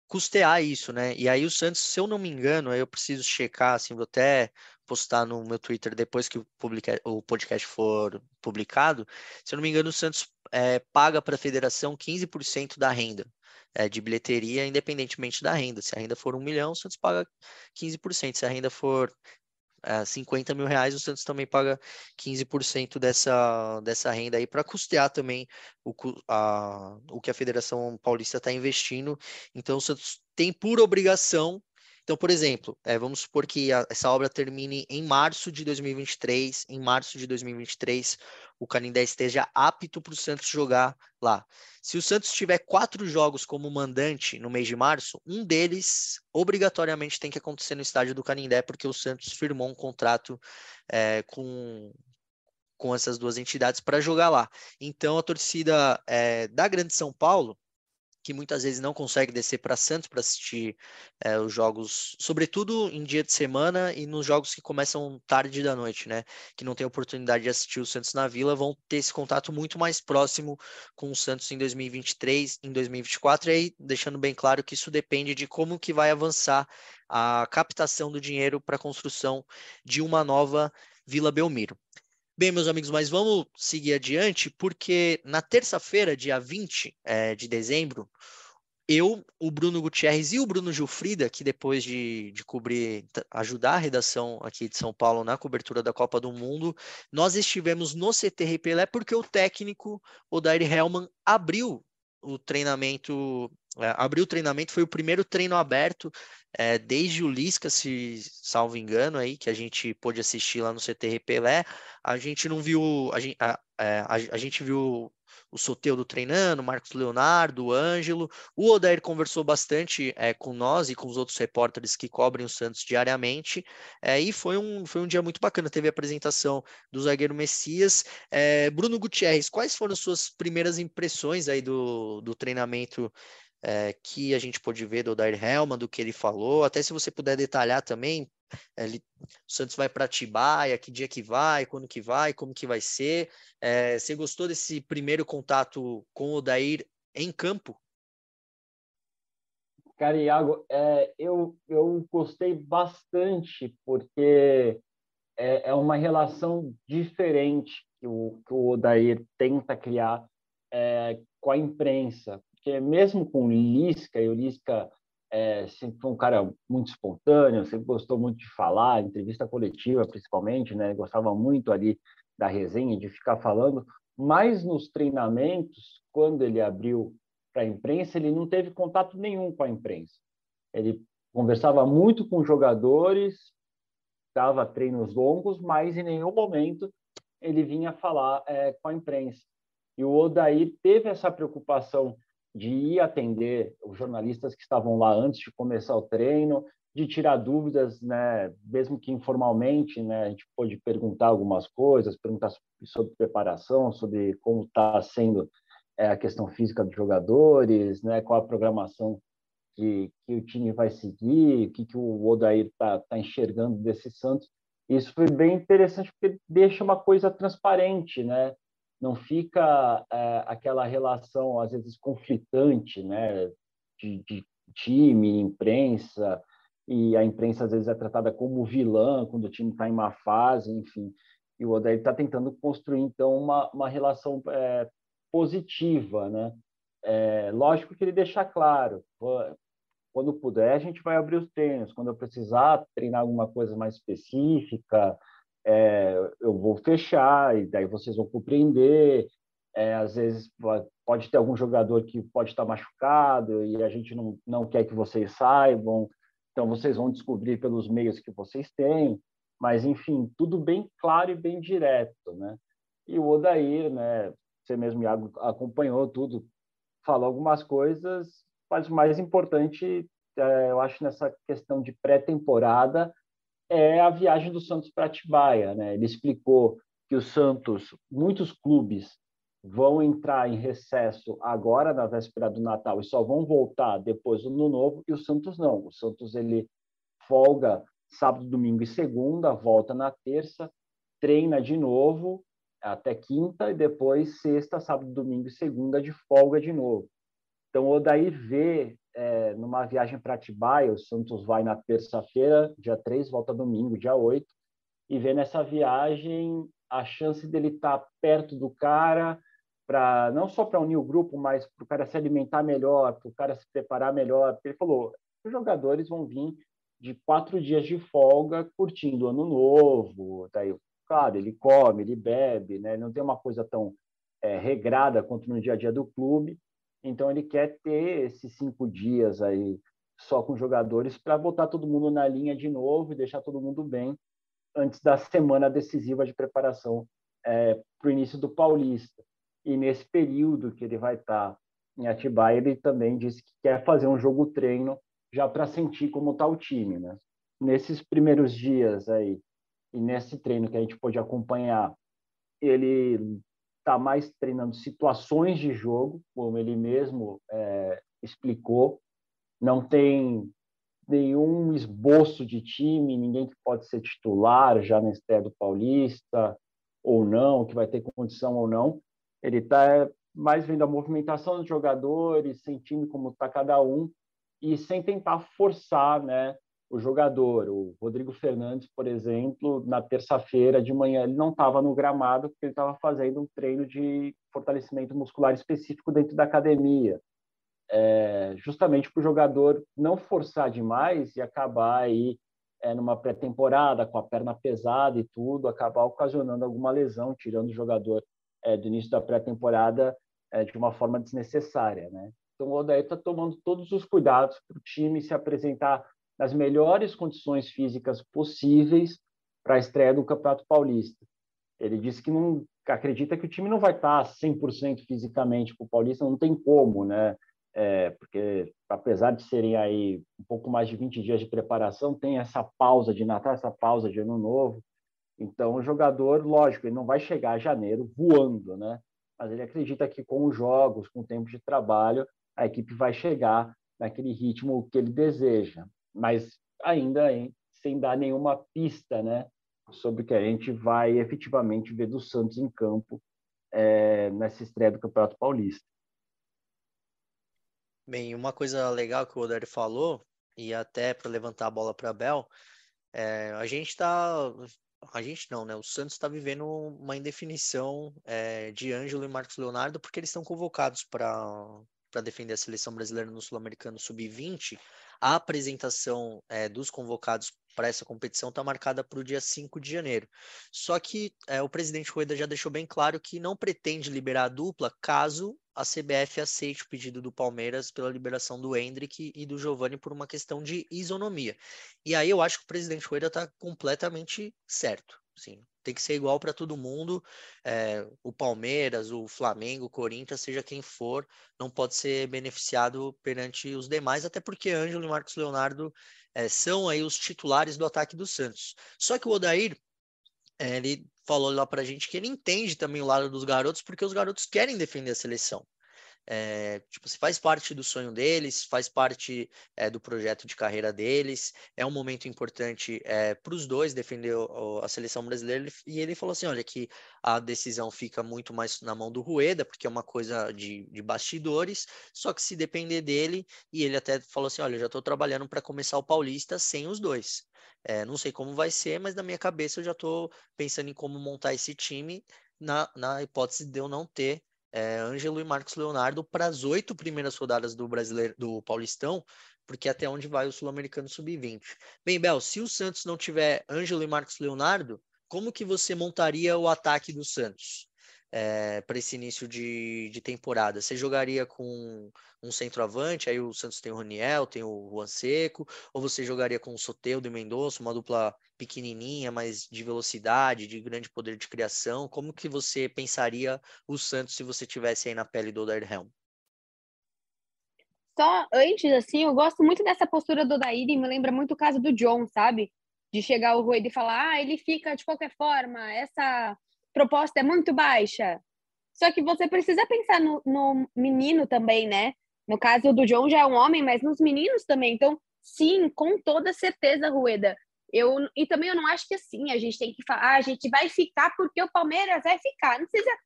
custear isso, né? E aí o Santos, se eu não me engano, aí eu preciso checar, assim, vou até postar no meu Twitter depois que o, publica, o podcast for publicado. Se eu não me engano, o Santos é, paga para a federação 15% da renda é, de bilheteria, independentemente da renda. Se a renda for um milhão, o Santos paga 15%. Se a renda for é, 50 mil reais, o Santos também paga 15% dessa, dessa renda aí para custear também o, a, o que a Federação Paulista está investindo. Então, o Santos tem por obrigação então, por exemplo, é, vamos supor que a, essa obra termine em março de 2023. Em março de 2023, o Canindé esteja apto para o Santos jogar lá. Se o Santos tiver quatro jogos como mandante no mês de março, um deles obrigatoriamente tem que acontecer no estádio do Canindé, porque o Santos firmou um contrato é, com, com essas duas entidades para jogar lá. Então, a torcida é, da Grande São Paulo que muitas vezes não consegue descer para Santos para assistir é, os jogos, sobretudo em dia de semana e nos jogos que começam tarde da noite, né? Que não tem oportunidade de assistir o Santos na Vila, vão ter esse contato muito mais próximo com o Santos em 2023, em 2024, e aí deixando bem claro que isso depende de como que vai avançar a captação do dinheiro para a construção de uma nova Vila Belmiro. Bem, meus amigos, mas vamos seguir adiante, porque na terça-feira, dia 20 é, de dezembro, eu, o Bruno Gutierrez e o Bruno Gilfrida, que depois de, de cobrir, ajudar a redação aqui de São Paulo na cobertura da Copa do Mundo, nós estivemos no CT Pelé porque o técnico, o Dair Hellman, abriu o treinamento, é, abriu o treinamento, foi o primeiro treino aberto é, desde o Lisca, se salvo engano, aí, que a gente pôde assistir lá no CTR Pelé, a gente não viu, a gente, a, é, a, a gente viu o Soteudo treinando, Marcos Leonardo, o Ângelo. O Odair conversou bastante é, com nós e com os outros repórteres que cobrem o Santos diariamente. É, e foi um, foi um dia muito bacana. Teve a apresentação do zagueiro Messias. É, Bruno Gutierrez, quais foram as suas primeiras impressões aí do, do treinamento é, que a gente pôde ver do Odair Helman, do que ele falou? Até se você puder detalhar também, ele, o Santos vai para Atibaia, que dia que vai, quando que vai, como que vai ser. É, você gostou desse primeiro contato com o Dair em campo? Cara, Iago, é, eu, eu gostei bastante, porque é, é uma relação diferente que o, que o Odair tenta criar é, com a imprensa, porque mesmo com Lisca, e o Lisca é, sempre foi um cara muito espontâneo, sempre gostou muito de falar, entrevista coletiva principalmente, né? Gostava muito ali da resenha, de ficar falando, mas nos treinamentos, quando ele abriu para a imprensa, ele não teve contato nenhum com a imprensa. Ele conversava muito com jogadores, dava treinos longos, mas em nenhum momento ele vinha falar é, com a imprensa. E o Odair teve essa preocupação de ir atender os jornalistas que estavam lá antes de começar o treino, de tirar dúvidas, né, mesmo que informalmente, né, a gente pode perguntar algumas coisas, perguntar sobre preparação, sobre como está sendo é, a questão física dos jogadores, né, qual a programação que, que o time vai seguir, o que, que o Odair está tá enxergando desse Santos. Isso foi bem interessante porque deixa uma coisa transparente, né? Não fica é, aquela relação às vezes conflitante, né? De, de time, imprensa e a imprensa às vezes é tratada como vilã quando o time está em má fase, enfim. E o Odair está tentando construir então uma, uma relação é, positiva, né? É, lógico que ele deixa claro, quando puder, a gente vai abrir os treinos. Quando eu precisar treinar alguma coisa mais específica, é, eu vou fechar e daí vocês vão compreender. É, às vezes pode ter algum jogador que pode estar machucado e a gente não, não quer que vocês saibam. Então vocês vão descobrir pelos meios que vocês têm. Mas enfim, tudo bem claro e bem direto, né? E o Odair, né? Você mesmo Iago, acompanhou tudo, falou algumas coisas mas o mais importante, é, eu acho, nessa questão de pré-temporada, é a viagem do Santos para Atibaia. Né? Ele explicou que o Santos, muitos clubes vão entrar em recesso agora na véspera do Natal e só vão voltar depois do Ano Novo e o Santos não. O Santos ele folga sábado, domingo e segunda, volta na terça, treina de novo até quinta e depois sexta, sábado, domingo e segunda de folga de novo. Então, o Odair vê é, numa viagem para Atibaia, o Santos vai na terça-feira, dia 3, volta domingo, dia 8, e vê nessa viagem a chance dele estar tá perto do cara, para não só para unir o grupo, mas para o cara se alimentar melhor, para o cara se preparar melhor. Ele falou: os jogadores vão vir de quatro dias de folga, curtindo o ano novo. Daí, claro, ele come, ele bebe, né? não tem uma coisa tão é, regrada quanto no dia a dia do clube. Então ele quer ter esses cinco dias aí só com jogadores para botar todo mundo na linha de novo e deixar todo mundo bem antes da semana decisiva de preparação é, para o início do Paulista. E nesse período que ele vai estar tá em Atibaia, ele também disse que quer fazer um jogo treino já para sentir como está o time, né? Nesses primeiros dias aí e nesse treino que a gente pôde acompanhar, ele está mais treinando situações de jogo, como ele mesmo é, explicou. Não tem nenhum esboço de time, ninguém que pode ser titular já na estreia do Paulista ou não, que vai ter condição ou não. Ele está mais vendo a movimentação dos jogadores, sentindo como está cada um e sem tentar forçar, né, o jogador. O Rodrigo Fernandes, por exemplo, na terça-feira de manhã, ele não estava no gramado porque ele estava fazendo um treino de fortalecimento muscular específico dentro da academia. É, justamente para o jogador não forçar demais e acabar aí é, numa pré-temporada com a perna pesada e tudo, acabar ocasionando alguma lesão, tirando o jogador é, do início da pré-temporada é, de uma forma desnecessária, né? Então o Odair está tomando todos os cuidados para o time se apresentar nas melhores condições físicas possíveis para a estreia do Campeonato Paulista. Ele disse que não acredita que o time não vai estar 100% fisicamente para o Paulista, não tem como, né? É, porque apesar de serem aí um pouco mais de 20 dias de preparação, tem essa pausa de Natal, essa pausa de Ano Novo. Então, o jogador, lógico, ele não vai chegar a janeiro voando, né? Mas ele acredita que com os jogos, com o tempo de trabalho, a equipe vai chegar naquele ritmo que ele deseja mas ainda hein, sem dar nenhuma pista né, sobre o que a gente vai efetivamente ver do Santos em campo é, nessa estreia do Campeonato Paulista. Bem, uma coisa legal que o Odair falou, e até para levantar a bola para Bel, é, a gente está a gente não, né? O Santos está vivendo uma indefinição é, de Ângelo e Marcos Leonardo porque eles estão convocados para para defender a seleção brasileira no Sul-Americano Sub-20, a apresentação é, dos convocados para essa competição está marcada para o dia 5 de janeiro. Só que é, o presidente Rueda já deixou bem claro que não pretende liberar a dupla caso a CBF aceite o pedido do Palmeiras pela liberação do Hendrick e do Giovani por uma questão de isonomia. E aí eu acho que o presidente Rueda está completamente certo. Sim, tem que ser igual para todo mundo. É, o Palmeiras, o Flamengo, o Corinthians, seja quem for, não pode ser beneficiado perante os demais, até porque Ângelo e Marcos Leonardo é, são aí os titulares do ataque do Santos. Só que o Odair, é, ele falou lá para a gente que ele entende também o lado dos garotos, porque os garotos querem defender a seleção. É, tipo, se faz parte do sonho deles, faz parte é, do projeto de carreira deles. É um momento importante é, para os dois defender o, a seleção brasileira. E ele falou assim: olha, que a decisão fica muito mais na mão do Rueda, porque é uma coisa de, de bastidores. Só que se depender dele, e ele até falou assim: olha, eu já estou trabalhando para começar o Paulista sem os dois. Não sei como vai ser, mas na minha cabeça eu já estou pensando em como montar esse time na, na hipótese de eu não ter é, Ângelo e Marcos Leonardo para as oito primeiras rodadas do brasileiro do Paulistão, porque até onde vai o Sul-Americano Sub-20. Bem, Bel, se o Santos não tiver Ângelo e Marcos Leonardo, como que você montaria o ataque do Santos? É, para esse início de, de temporada? Você jogaria com um centroavante, aí o Santos tem o Raniel, tem o Juan Seco, ou você jogaria com o Soteudo e Mendonça, uma dupla pequenininha, mas de velocidade, de grande poder de criação? Como que você pensaria o Santos se você tivesse aí na pele do Odair Helm? Só antes, assim, eu gosto muito dessa postura do Odair e me lembra muito o caso do John, sabe? De chegar o Rueda e falar, ah, ele fica de qualquer forma, essa proposta é muito baixa. Só que você precisa pensar no, no menino também, né? No caso do John já é um homem, mas nos meninos também. Então, sim, com toda certeza, Rueda. Eu, e também eu não acho que assim, a gente tem que falar, ah, a gente vai ficar porque o Palmeiras vai ficar. Não precisa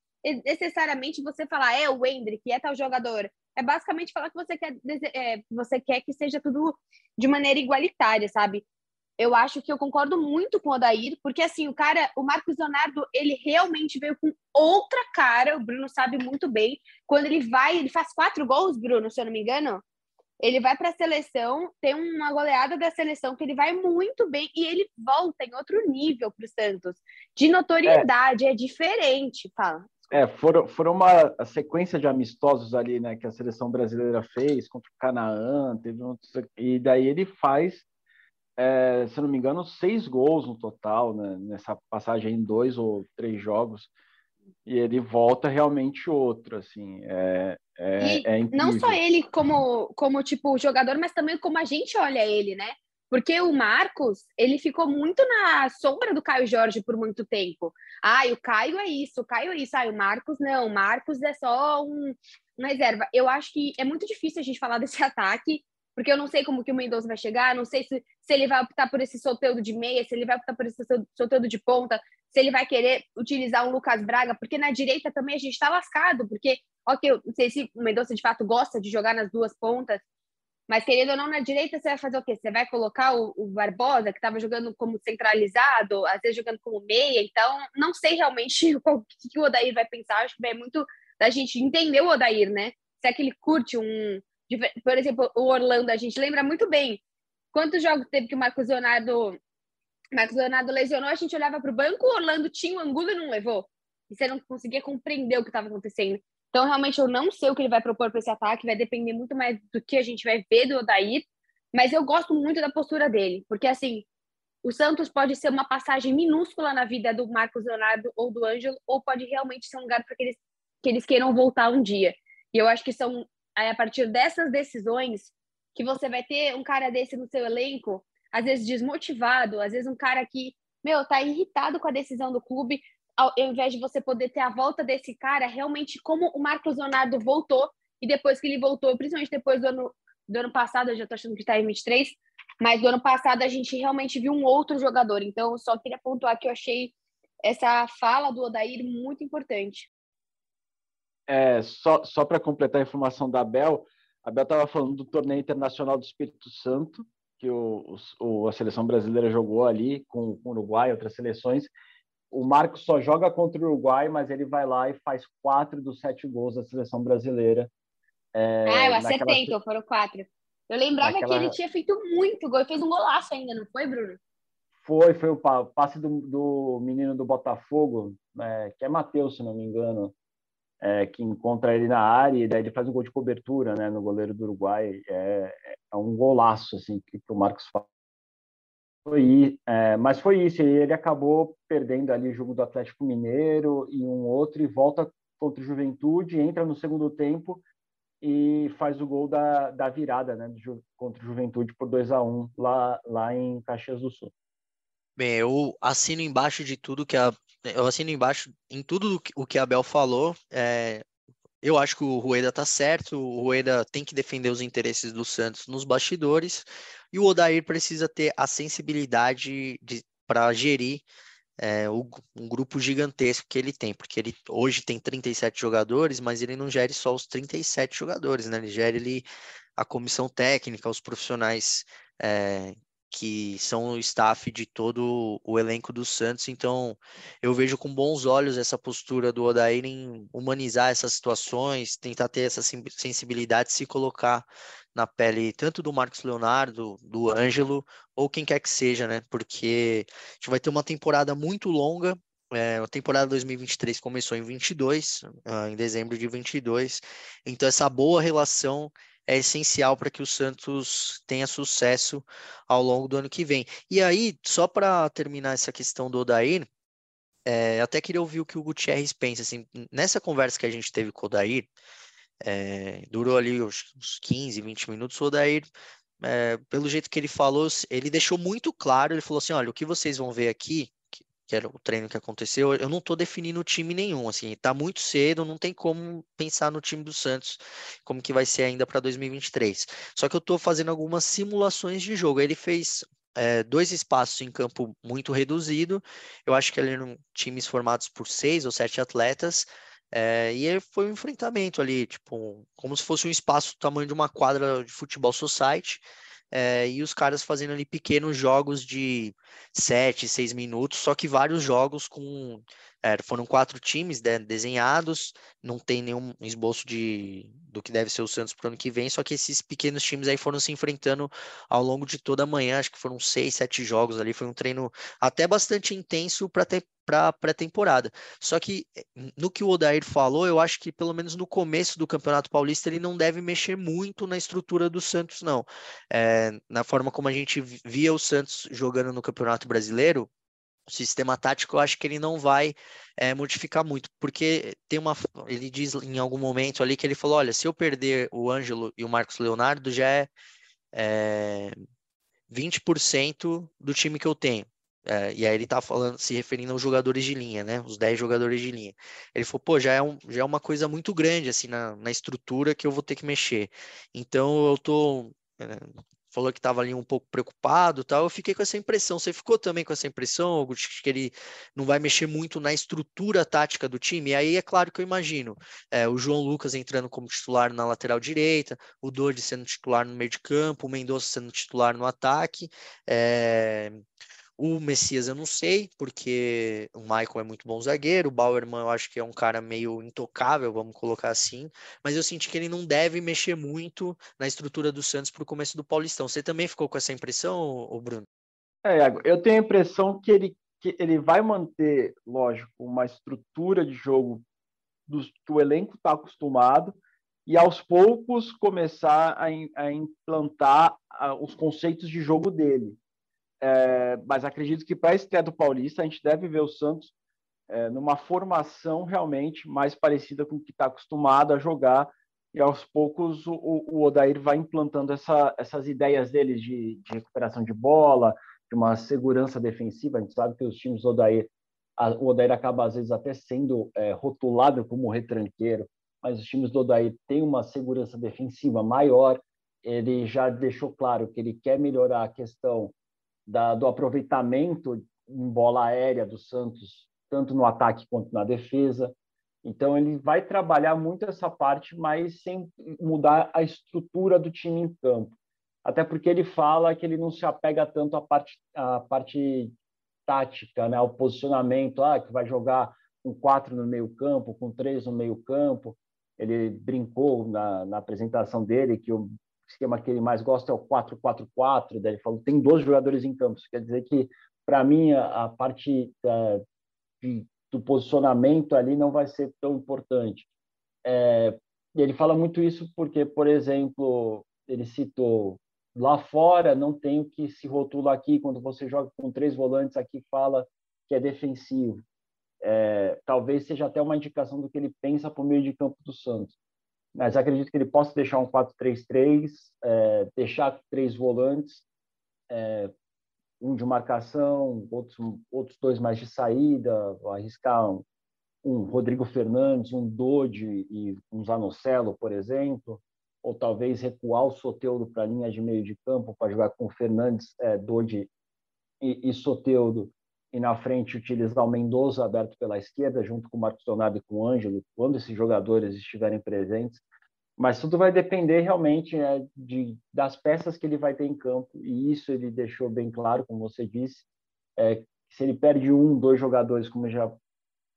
necessariamente você falar, é o Hendrick, é tal jogador. É basicamente falar que você quer, é, você quer que seja tudo de maneira igualitária, sabe? Eu acho que eu concordo muito com o Odair, porque assim, o cara, o Marcos Leonardo, ele realmente veio com outra cara, o Bruno sabe muito bem. Quando ele vai, ele faz quatro gols, Bruno, se eu não me engano. Ele vai para a seleção, tem uma goleada da seleção que ele vai muito bem e ele volta em outro nível para o Santos. De notoriedade, é, é diferente, fala. É, foram, foram uma sequência de amistosos ali, né, que a seleção brasileira fez contra o Canaã, teve um, e daí ele faz é, se não me engano, seis gols no total, né, nessa passagem em dois ou três jogos. E ele volta realmente outro, assim, é, é, é Não só ele como, como, tipo, jogador, mas também como a gente olha ele, né? Porque o Marcos, ele ficou muito na sombra do Caio Jorge por muito tempo. Ah, o Caio é isso, o Caio é isso. Ah, o Marcos não, o Marcos é só um, uma reserva. Eu acho que é muito difícil a gente falar (laughs) desse ataque porque eu não sei como que o Mendonça vai chegar, não sei se, se ele vai optar por esse solteiro de meia, se ele vai optar por esse solteiro de ponta, se ele vai querer utilizar um Lucas Braga, porque na direita também a gente está lascado, porque, ok, eu não sei se o Mendonça de fato gosta de jogar nas duas pontas, mas querendo ou não, na direita você vai fazer o quê? Você vai colocar o, o Barbosa, que estava jogando como centralizado, às vezes jogando como meia, então não sei realmente (laughs) o que, que o Odair vai pensar, acho que é muito da gente entender o Odair, né? Se é que ele curte um, por exemplo, o Orlando, a gente lembra muito bem quantos jogos teve que o Marcos Leonardo, Marcos Leonardo lesionou, a gente olhava para o banco, o Orlando tinha o Angulo e não levou. E você não conseguia compreender o que estava acontecendo. Então, realmente, eu não sei o que ele vai propor para esse ataque, vai depender muito mais do que a gente vai ver do Odair, mas eu gosto muito da postura dele, porque assim, o Santos pode ser uma passagem minúscula na vida do Marcos Leonardo ou do Ângelo, ou pode realmente ser um lugar para que eles, que eles queiram voltar um dia. E eu acho que são Aí, a partir dessas decisões, que você vai ter um cara desse no seu elenco, às vezes desmotivado, às vezes um cara que, meu, tá irritado com a decisão do clube, ao, invés de você poder ter a volta desse cara, realmente como o Marcos Leonardo voltou, e depois que ele voltou, principalmente depois do ano, do ano passado, eu já tô achando que tá em 23, mas do ano passado a gente realmente viu um outro jogador. Então, só queria pontuar que eu achei essa fala do Odair muito importante é, só, só para completar a informação da Bel, a Bel estava falando do torneio internacional do Espírito Santo, que o, o, a seleção brasileira jogou ali com, com o Uruguai, outras seleções, o Marcos só joga contra o Uruguai, mas ele vai lá e faz quatro dos sete gols da seleção brasileira. É, ah, eu acertei, naquela... então foram quatro. Eu lembrava naquela... que ele tinha feito muito gol, fez um golaço ainda, não foi, Bruno? Foi, foi o passe do, do menino do Botafogo, é, que é Matheus, se não me engano, é, que encontra ele na área e daí ele faz um gol de cobertura, né, no goleiro do Uruguai. É, é um golaço, assim, que, que o Marcos faz. Foi, é, mas foi isso, ele acabou perdendo ali o jogo do Atlético Mineiro e um outro e volta contra o Juventude, entra no segundo tempo e faz o gol da, da virada né, contra o Juventude por 2 a 1 lá, lá em Caxias do Sul. Bem, eu assino embaixo de tudo que a. Eu assino embaixo em tudo o que a Bel falou. É, eu acho que o Rueda tá certo, o Rueda tem que defender os interesses do Santos nos bastidores, e o Odair precisa ter a sensibilidade para gerir é, o, um grupo gigantesco que ele tem, porque ele hoje tem 37 jogadores, mas ele não gere só os 37 jogadores, né? Ele gera ele, a comissão técnica, os profissionais é, que são o staff de todo o elenco do Santos. Então, eu vejo com bons olhos essa postura do Odair em humanizar essas situações, tentar ter essa sensibilidade, se colocar na pele tanto do Marcos Leonardo, do Ângelo, ou quem quer que seja, né? Porque a gente vai ter uma temporada muito longa. É, a temporada 2023 começou em 22, ah, em dezembro de 22. Então, essa boa relação é essencial para que o Santos tenha sucesso ao longo do ano que vem. E aí, só para terminar essa questão do Odair, é, até queria ouvir o que o Gutierrez pensa. Assim, nessa conversa que a gente teve com o Odair, é, durou ali uns 15, 20 minutos, o Odair, é, pelo jeito que ele falou, ele deixou muito claro, ele falou assim, olha, o que vocês vão ver aqui que era o treino que aconteceu, eu não estou definindo time nenhum, assim, tá muito cedo, não tem como pensar no time do Santos, como que vai ser ainda para 2023. Só que eu estou fazendo algumas simulações de jogo. Ele fez é, dois espaços em campo muito reduzido, eu acho que ele eram times formados por seis ou sete atletas, é, e foi um enfrentamento ali, tipo, como se fosse um espaço do tamanho de uma quadra de futebol society, é, e os caras fazendo ali pequenos jogos de 7, 6 minutos, só que vários jogos com. É, foram quatro times né, desenhados, não tem nenhum esboço de, do que deve ser o Santos para o ano que vem, só que esses pequenos times aí foram se enfrentando ao longo de toda a manhã, acho que foram seis, sete jogos ali, foi um treino até bastante intenso para ter para pré-temporada. Só que eh, no que o Odair falou, eu acho que pelo menos no começo do Campeonato Paulista ele não deve mexer muito na estrutura do Santos, não. É, na forma como a gente via o Santos jogando no Campeonato Brasileiro, o sistema tático eu acho que ele não vai é, modificar muito, porque tem uma. Ele diz em algum momento ali que ele falou: olha, se eu perder o Ângelo e o Marcos Leonardo, já é, é 20% do time que eu tenho. É, e aí ele tá falando, se referindo aos jogadores de linha, né? Os 10 jogadores de linha. Ele falou, pô, já é, um, já é uma coisa muito grande, assim, na, na estrutura que eu vou ter que mexer. Então eu tô. Falou que estava ali um pouco preocupado tal. Eu fiquei com essa impressão. Você ficou também com essa impressão, que ele não vai mexer muito na estrutura tática do time? E aí é claro que eu imagino é, o João Lucas entrando como titular na lateral direita, o Dodi sendo titular no meio de campo, o Mendonça sendo titular no ataque. É o Messias eu não sei, porque o Michael é muito bom zagueiro, o Bauerman eu acho que é um cara meio intocável, vamos colocar assim, mas eu senti que ele não deve mexer muito na estrutura do Santos para o começo do Paulistão. Você também ficou com essa impressão, Bruno? É, eu tenho a impressão que ele, que ele vai manter, lógico, uma estrutura de jogo do, que o elenco está acostumado e aos poucos começar a, a implantar a, os conceitos de jogo dele é, mas acredito que para a estreia do Paulista a gente deve ver o Santos é, numa formação realmente mais parecida com o que está acostumado a jogar e aos poucos o, o Odair vai implantando essa, essas ideias dele de, de, recuperação de bola, de uma segurança defensiva. A gente sabe que os times do Odair, a, o Odair acaba às vezes até sendo é, rotulado como retranqueiro, mas os times do Odair têm uma segurança defensiva maior. Ele já deixou claro que ele quer melhorar a questão da, do aproveitamento em bola aérea do Santos, tanto no ataque quanto na defesa. Então, ele vai trabalhar muito essa parte, mas sem mudar a estrutura do time em campo. até porque ele fala que ele não se apega tanto à parte, à parte tática, né, ao posicionamento, ah, que vai jogar com quatro no meio campo, com três no meio campo. Ele brincou na, na apresentação dele que o esquema que ele mais gosta é o 4-4-4, ele falou tem 12 jogadores em campo, isso quer dizer que para mim a, a parte da, de, do posicionamento ali não vai ser tão importante. É, ele fala muito isso porque, por exemplo, ele citou lá fora não tem que se rotular aqui quando você joga com três volantes aqui fala que é defensivo. É, talvez seja até uma indicação do que ele pensa para o meio de campo do Santos. Mas acredito que ele possa deixar um 4-3-3, é, deixar três volantes, é, um de marcação, outros, outros dois mais de saída, arriscar um, um Rodrigo Fernandes, um Dodi e um Zanocelo, por exemplo, ou talvez recuar o Soteudo para a linha de meio de campo para jogar com Fernandes, é, Dodi e, e Soteudo, e na frente utilizar o Mendoza aberto pela esquerda, junto com o Marcos Leonardo e com o Ângelo, quando esses jogadores estiverem presentes. Mas tudo vai depender realmente né, de, das peças que ele vai ter em campo, e isso ele deixou bem claro, como você disse. É, se ele perde um, dois jogadores, como já,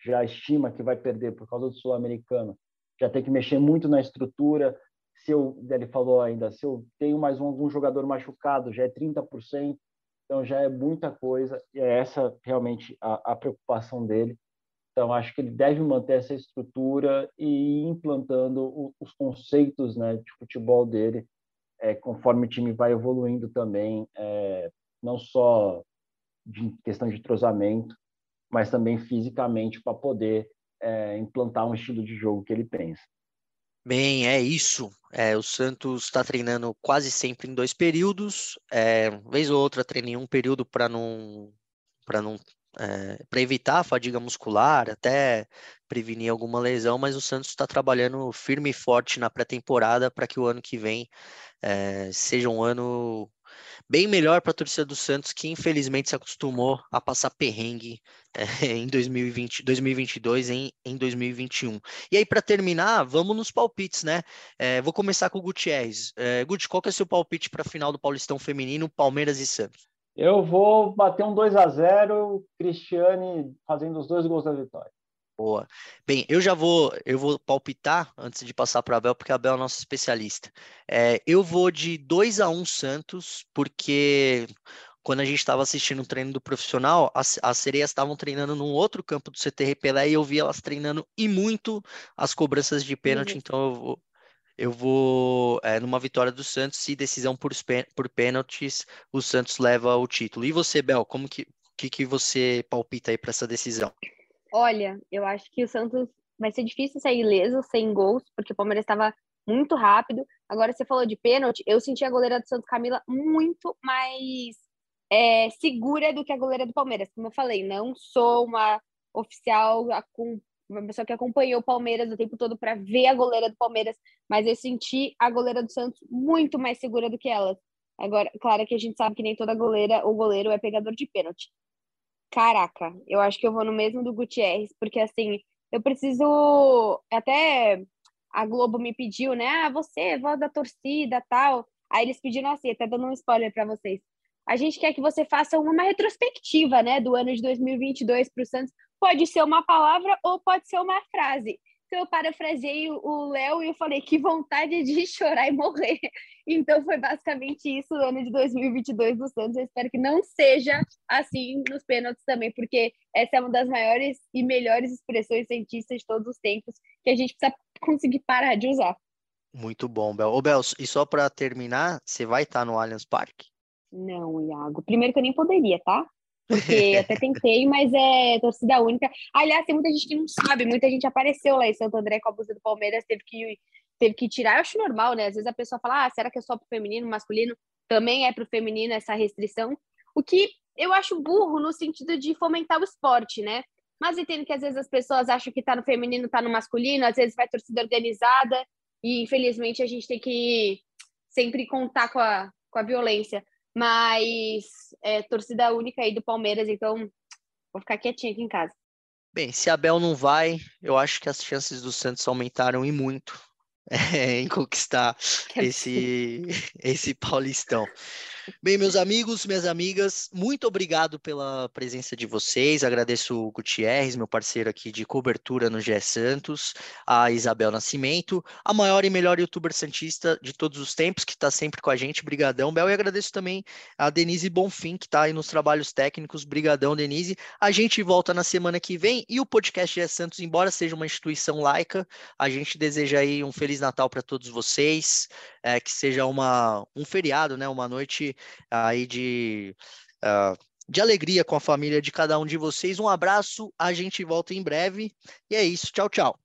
já estima que vai perder por causa do Sul-Americano, já tem que mexer muito na estrutura. Se eu, ele falou ainda, se eu tenho mais um, algum jogador machucado, já é 30%, então já é muita coisa, e é essa realmente a, a preocupação dele. Então, acho que ele deve manter essa estrutura e ir implantando o, os conceitos né, de futebol dele, é, conforme o time vai evoluindo também, é, não só de questão de trozamento, mas também fisicamente, para poder é, implantar um estilo de jogo que ele pensa. Bem, é isso. É, o Santos está treinando quase sempre em dois períodos. É, vez ou outra treina em um período para não para não é, para evitar a fadiga muscular, até prevenir alguma lesão, mas o Santos está trabalhando firme e forte na pré-temporada para que o ano que vem é, seja um ano bem melhor para a torcida do Santos, que infelizmente se acostumou a passar perrengue é, (laughs) em 2020, 2022 em, em 2021. E aí, para terminar, vamos nos palpites, né? É, vou começar com o Gutierrez. É, qual que é o seu palpite para a final do Paulistão Feminino, Palmeiras e Santos? Eu vou bater um 2 a 0 Cristiane fazendo os dois gols da vitória. Boa. Bem, eu já vou, eu vou palpitar antes de passar para a Abel, porque a Abel é nosso especialista. É, eu vou de 2 a 1 Santos, porque quando a gente estava assistindo o treino do profissional, as, as sereias estavam treinando num outro campo do CT Repelé e eu vi elas treinando e muito as cobranças de pênalti, uhum. então eu vou, eu vou é, numa vitória do Santos e decisão por, por pênaltis, o Santos leva o título. E você, Bel, como que, que, que você palpita aí para essa decisão? Olha, eu acho que o Santos vai ser difícil sair ileso, sem gols, porque o Palmeiras estava muito rápido. Agora você falou de pênalti, eu senti a goleira do Santos Camila muito mais é, segura do que a goleira do Palmeiras. Como eu falei, não sou uma oficial uma pessoa que acompanhou o Palmeiras o tempo todo para ver a goleira do Palmeiras, mas eu senti a goleira do Santos muito mais segura do que ela. Agora, claro que a gente sabe que nem toda goleira ou goleiro é pegador de pênalti. Caraca, eu acho que eu vou no mesmo do Gutierrez, porque assim, eu preciso. Até a Globo me pediu, né? Ah, você, voz da torcida tal. Aí eles pediram assim, até dando um spoiler para vocês. A gente quer que você faça uma, retrospectiva, né, do ano de 2022 para o Santos, pode ser uma palavra ou pode ser uma frase. Então eu parafraseei o Léo e eu falei que vontade de (laughs) chorar e morrer. Então foi basicamente isso o ano de 2022 do Santos. Eu espero que não seja assim nos pênaltis também, porque essa é uma das maiores e melhores expressões cientistas de todos os tempos que a gente precisa conseguir parar de usar. Muito bom, Bel. Ô, Bel, e só para terminar, você vai estar no Allianz Parque? Não, Iago. Primeiro que eu nem poderia, tá? Porque até tentei, mas é torcida única. Aliás, tem muita gente que não sabe, muita gente apareceu lá em Santo André com a blusa do Palmeiras, teve que, teve que tirar. Eu acho normal, né? Às vezes a pessoa fala, ah, será que é só pro feminino, masculino? Também é pro feminino essa restrição. O que eu acho burro no sentido de fomentar o esporte, né? Mas entendo que às vezes as pessoas acham que tá no feminino, tá no masculino, às vezes vai torcida organizada, e infelizmente a gente tem que sempre contar com a, com a violência mas é, torcida única aí do Palmeiras, então vou ficar quietinha aqui em casa. Bem, se a Bel não vai, eu acho que as chances do Santos aumentaram e muito. é, (laughs) em conquistar esse, (laughs) esse Paulistão. Bem, meus amigos, minhas amigas, muito obrigado pela presença de vocês. Agradeço o Gutierrez, meu parceiro aqui de cobertura no GE Santos, a Isabel Nascimento, a maior e melhor youtuber santista de todos os tempos, que está sempre com a gente. Brigadão, Bel. E agradeço também a Denise Bonfim, que está aí nos trabalhos técnicos. Brigadão, Denise. A gente volta na semana que vem e o podcast GE Santos, embora seja uma instituição laica, a gente deseja aí um Feliz Natal para todos vocês, é, que seja uma, um feriado, né? Uma noite aí de, uh, de alegria com a família de cada um de vocês. Um abraço, a gente volta em breve. E é isso, tchau, tchau.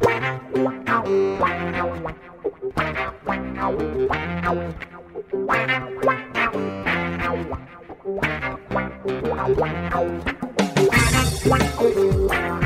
(laughs)